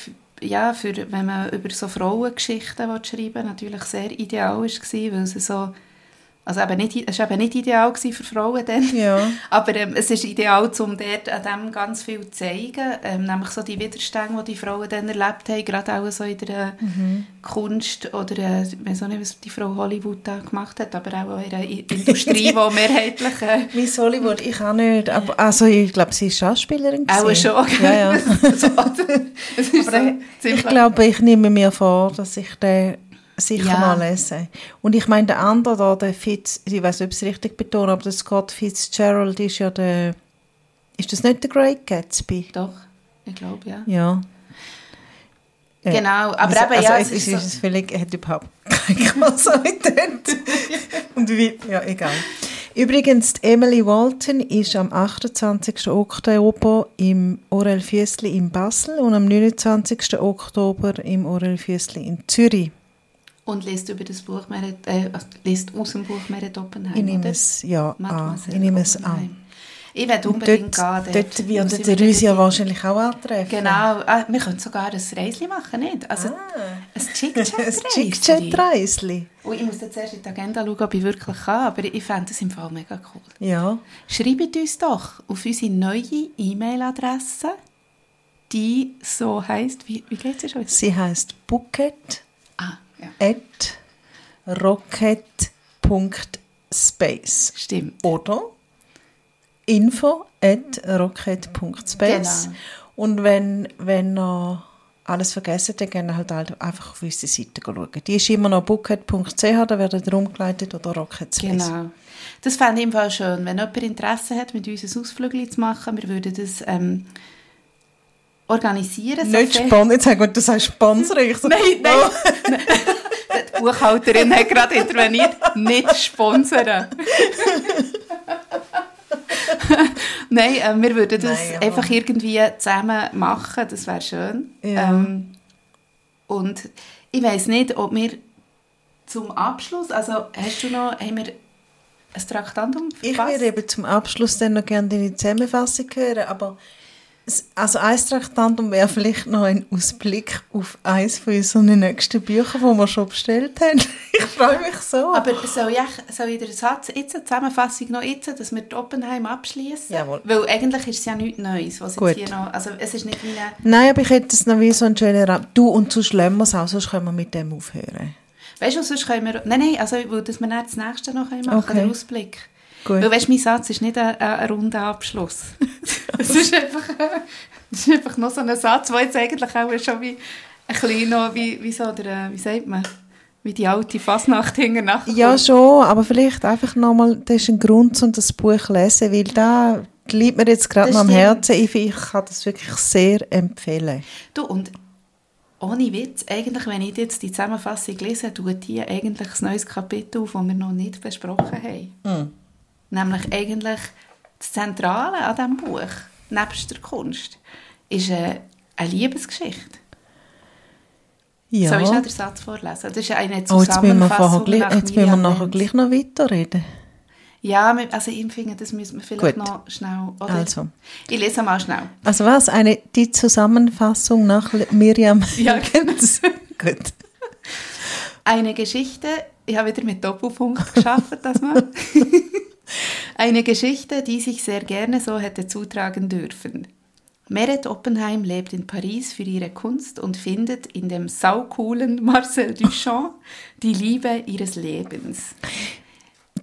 ja, für, wenn man über so Frauengeschichten schreiben natürlich sehr ideal war, weil es so also eben nicht, es war eben nicht ideal für Frauen dann, ja. aber ähm, es ist ideal, um dort an dem ganz viel zu zeigen, ähm, nämlich so die Widerstände, die die Frauen dann erlebt haben, gerade auch so in der mhm. Kunst oder äh, ich weiß auch nicht, was die Frau Hollywood da gemacht hat, aber auch in der Industrie, die mehrheitlich... Äh, Miss Hollywood, ich auch nicht, aber also ich glaube, sie ist Schauspielerin Auch schon, ja, ja. so, ich glaube, ich nehme mir vor, dass ich den sicher ja. mal lesen. Und ich meine, der andere da, der Fitz, ich weiß nicht, ob ich es richtig betone, aber der Scott Fitzgerald ist ja der, ist das nicht der Great Gatsby? Doch, ich glaube, ja. Ja. Genau, aber also, eben, also ja, es ist, ist so. völlig, er hat überhaupt keine Kausalität. Und wie, ja, egal. Übrigens, Emily Walton ist am 28. Oktober im Orel Füssli in Basel und am 29. Oktober im Orel Füssli in Zürich und liest über das Buch äh, liest aus dem Buch Meret Oppenheim, Ich nehme es, ja, an. Ich nehme es an. Ich werde unbedingt dort, gehen. Dort, dort wird er uns ja wahrscheinlich auch antreffen. Genau. Ah, wir können sogar ein Reisli machen, nicht? Also ah. ein Chick-Chat-Reisli. Oh, ich muss jetzt erst in die Agenda schauen, ob ich wirklich kann, aber ich fände das im Fall mega cool. Ja. Schreibt uns doch auf unsere neue E-Mail-Adresse, die so heisst, wie, wie geht sie schon? Sie heisst Bucket ah at rocket.space. Stimmt. Oder info at rocket.space. Genau. Und wenn, wenn ihr alles vergessen, dann gerne halt einfach auf unsere Seite schauen. Die ist immer noch bucket.ch, da werdet ihr umgeleitet oder Rocketspace. Genau. Das fände ich im Fall schön. Wenn jemand Interesse hat, mit uns ein Ausflug zu machen, wir würden das ähm, organisieren. Nicht spannend, jetzt sagen du sagst sponsoring. So, nein, nein. Oh. Die Buchhalterin hat gerade interveniert. Nicht sponsern. Nein, äh, wir würden das Nein, einfach irgendwie zusammen machen. Das wäre schön. Ja. Ähm, und ich weiß nicht, ob wir zum Abschluss, also hast du noch, haben wir ein Traktandum verpasst? Ich würde eben zum Abschluss dann noch gerne deine Zusammenfassung hören, aber Also ein Traktantum wäre vielleicht noch ein Ausblick auf eines von unseren nächsten Büchern, die wir schon bestellt haben. Ich freue mich so. Aber soll ich, soll ich den Satz, jetzt eine Zusammenfassung noch jetzt, dass wir die Oppenheim abschließen? Jawohl. Weil eigentlich ist es ja nichts Neues, was jetzt hier noch, also es ist nicht wie. Nein, aber ich hätte es noch wie so einen schönen Rahmen. Du, und sonst lassen wir es auch, sonst können wir mit dem aufhören. Weißt du, sonst können wir... Nein, nein, also weil, dass wir dann das nächste noch machen Okay. den Ausblick. Gut. Weil weißt, mein Satz ist nicht ein, ein runder Abschluss. es ist einfach, es ist einfach noch so ein Satz, der jetzt eigentlich auch schon wie ein noch, wie, wie so der, wie sagt man, wie die alte Fasnacht hinten nachher Ja, schon, aber vielleicht einfach nochmal, das ist ein Grund, um das Buch zu lesen, weil da liegt mir jetzt gerade Das noch am. Herzen. Ich, ich kann das wirklich sehr empfehlen. Du, und ohne Witz, eigentlich, wenn ich jetzt die Zusammenfassung lese, tut die eigentlich ein neues Kapitel auf, das wir noch nicht besprochen haben. Nämlich eigentlich das Zentrale an diesem Buch, nebst der Kunst, ist eine, eine Liebesgeschichte. Ja. Soll ich schnell den Satz vorlesen? Das ist eine oh, jetzt müssen wir, Zusammenfassung nach jetzt müssen wir nachher gleich noch weiterreden. Ja, also ich finde, das müssen wir vielleicht Gut. noch schnell... Oder Also. Ich lese mal schnell. Also was? Eine, die Zusammenfassung nach Miriam Ja, Jürgens? Gut. Eine Geschichte, ich habe wieder mit Doppelpunkt geschafft, das mal. Eine Geschichte, die sich sehr gerne so hätte zutragen dürfen. Meret Oppenheim lebt in Paris für ihre Kunst und findet in dem saucoolen Marcel Duchamp die Liebe ihres Lebens.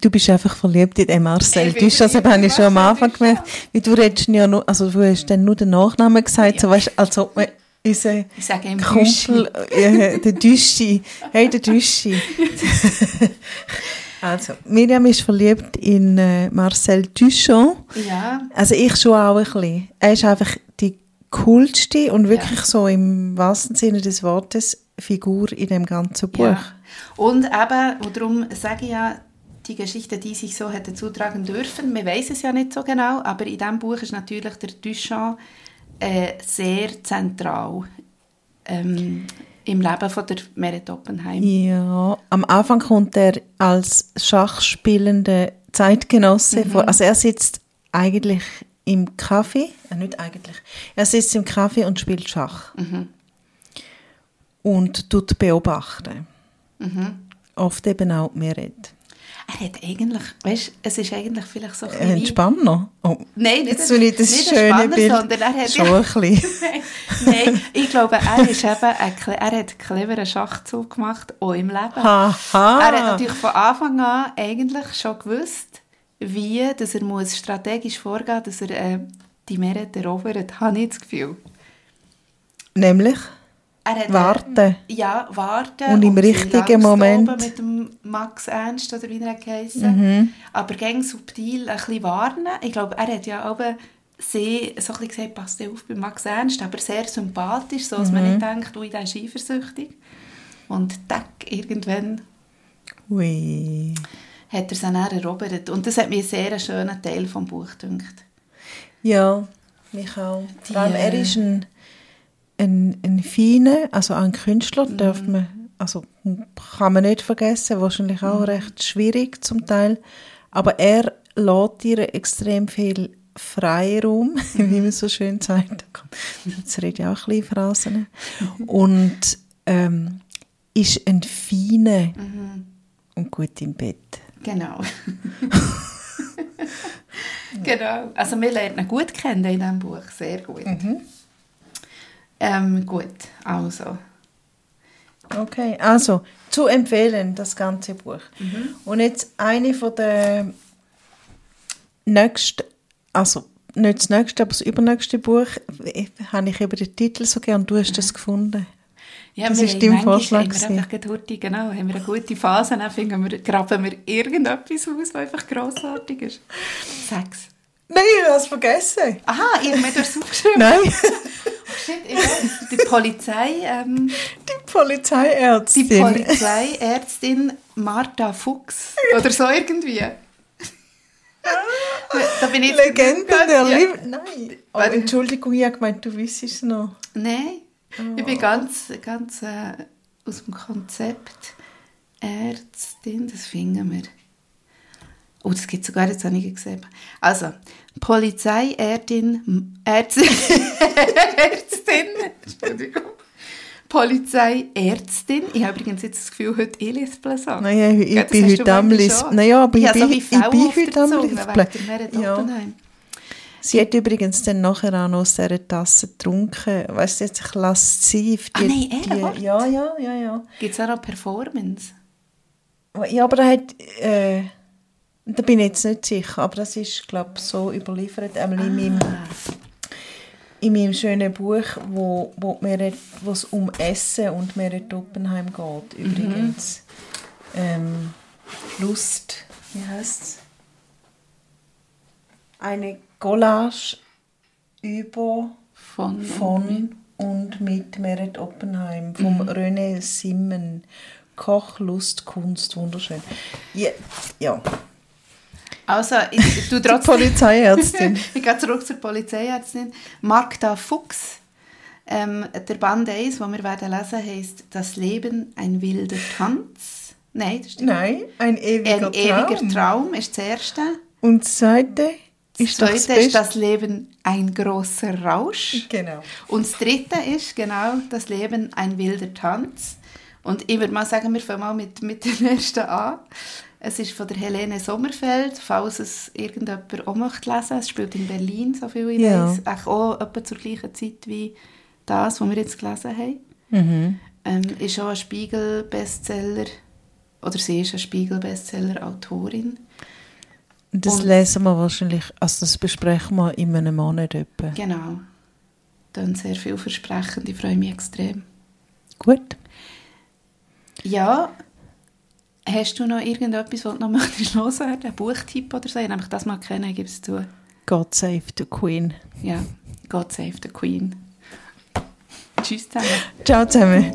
Du bist einfach verliebt in den Marcel. Ich Du bin hast das habe ich schon am Anfang gemerkt. Weil du redest ja nur, also du hast dann nur den Nachnamen gesagt, so weißt, als ob man unseren Ich sage ihm Kumpel, äh, der Düschi, hey, der Düschi. also, Miriam ist verliebt in äh, Marcel Duchamp. Ja, Also ich schon auch ein bisschen. Er ist einfach die coolste und wirklich so im wahrsten Sinne des Wortes Figur in dem ganzen Buch. ja. Und eben, und darum sage ich ja, die Geschichte, die sich so hätte zutragen dürfen, man weiß es ja nicht so genau, aber in diesem Buch ist natürlich der Duchamp äh, sehr zentral ähm, im Leben von der Meret Oppenheim. Ja, am Anfang kommt er als Schachspielende Zeitgenosse vor. Also er sitzt eigentlich im Café, äh, nicht eigentlich, er sitzt im Café und spielt Schach. Und tut beobachten. Oft eben auch die Meret. Er hat eigentlich, weißt es ist eigentlich vielleicht so ein bisschen wie- Entspanner. Oh, Nein, nicht finde ich das nicht schöne Spanner, Bild sondern er hat schon ja- ein bisschen. Nein, ich glaube, er, ist eben ein, er hat einen cleveren Schachzug gemacht, auch im Leben. Haha. Er hat natürlich von Anfang an eigentlich schon gewusst, wie dass er muss strategisch vorgehen muss, dass er äh, die Meere erobert, habe ich das Gefühl. Nämlich warten. Ja, warten. Und im sie richtigen Moment. Mhm. mit dem Max Ernst, oder wie er geheißen Aber gegen subtil ein bisschen warnen. Ich glaube, er hat ja auch sehr, so ein bisschen gesagt, passt auf bei Max Ernst, aber sehr sympathisch, so dass man Mhm. nicht denkt, ui, der ist eifersüchtig. Und tack, irgendwann Ui. hat er sie dann erobert. Und das hat mir sehr einen schönen Teil vom Buch gedacht. Ja, mich auch. Die, Vor allem, er äh, ist ein, ein, ein feiner, also ein Künstler, Mhm. darf man, also kann man nicht vergessen, wahrscheinlich Mhm. auch recht schwierig zum Teil. Aber er lässt ihr extrem viel Freiraum, Mhm. wie man so schön sagt. Jetzt rede ich auch ein bisschen Phrasen. Und ähm, ist ein feiner Mhm. und gut im Bett. Genau. genau. Also wir lernen ihn gut kennen in diesem Buch. Sehr gut. Ähm, gut, also. Okay, also zu empfehlen, das ganze Buch. Und jetzt eine von der nächsten, also nicht das nächste, aber das übernächste Buch, äh, habe ich eben den Titel so gern und du hast das gefunden. Ja, Das ist dein Vorschlag Haben wir einfach heute, genau, haben wir eine gute Phase, dann finden wir, graben wir irgendetwas aus, was einfach grossartig ist. Sechs. Nein, ich habe es vergessen. Aha, ich habe mir das aufgeschrieben. Nein, Shit, ich weiß. Die Polizei, ähm, die Polizeiärztin. die Polizeiärztin Martha Fuchs. Oder so irgendwie. da bin ich Legende der. Liebe. Nein. Oh. Entschuldigung, ich habe gemeint, du wüsstest es noch. Nein, ich bin ganz, ganz äh, aus dem Konzept Ärztin, das finden wir. Oh, das gibt es sogar, jetzt habe ich gesehen. Also, Polizei, Ärztin, Ärztin, Ärztin, Entschuldigung. Polizei, Ärztin. Ich habe übrigens jetzt das Gefühl, heute ich lese Blödsinn. Naja, ich, ich bin heute am Lesen. Naja, aber ich, ja, bin, ich bin heute am Lesen. Ja. Sie hat übrigens dann nachher auch noch aus dieser Tasse getrunken. Weißt du, jetzt ich sie. Die, ah nein, die, Ja, ja, ja, ja. Gibt es auch noch Performance? Ja, aber er hat... Äh, da bin ich jetzt nicht sicher, aber das ist, glaube ich, so überliefert. Einmal ah. in meinem in meinem schönen Buch, wo, wo, wo es um Essen und Merit Oppenheim geht, mhm. übrigens. Mhm. Ähm, Lust, wie heißt es? Eine Collage über, von, von und mit Merit Oppenheim, vom mhm. René Simmen. Koch, Lust, Kunst, wunderschön. Ja, ja. Also, ich, du trotzdem... Polizeiärztin. ich gehe zurück zur Polizeiärztin. Magda Fuchs. Ähm, der Band 1, den wir werden lesen, heisst «Das Leben, ein wilder Tanz». Nein, das stimmt Nein, ein ewiger ein Traum. Ein ewiger Traum ist das erste. Und das zweite ist das, zweite ist «Das Leben, ein großer Rausch». Genau. Und das dritte ist genau «Das Leben, ein wilder Tanz». Und ich würde mal sagen, wir fangen mal mit, mit dem ersten an. Es ist von der Helene Sommerfeld, falls es irgendjemand auch möchte lesen. Es spielt in Berlin, so viel ich ja. weiß. Auch etwa zur gleichen Zeit wie das, was wir jetzt gelesen haben. Mhm. Ähm, ist auch ein Spiegel-Bestseller, oder sie ist eine Spiegel-Bestseller-Autorin. Das Und, lesen wir wahrscheinlich, also das besprechen wir in einem Monat etwa. Genau. Dann sehr vielversprechend, ich freue mich extrem. Gut. Ja, Hast du noch irgendetwas, was du noch möchtest loswerden? Ein Buchtipp oder so? Ich habe das mal kennen, gib es zu. God Save the Queen. Ja, God Save the Queen. Tschüss zusammen. Ciao zusammen.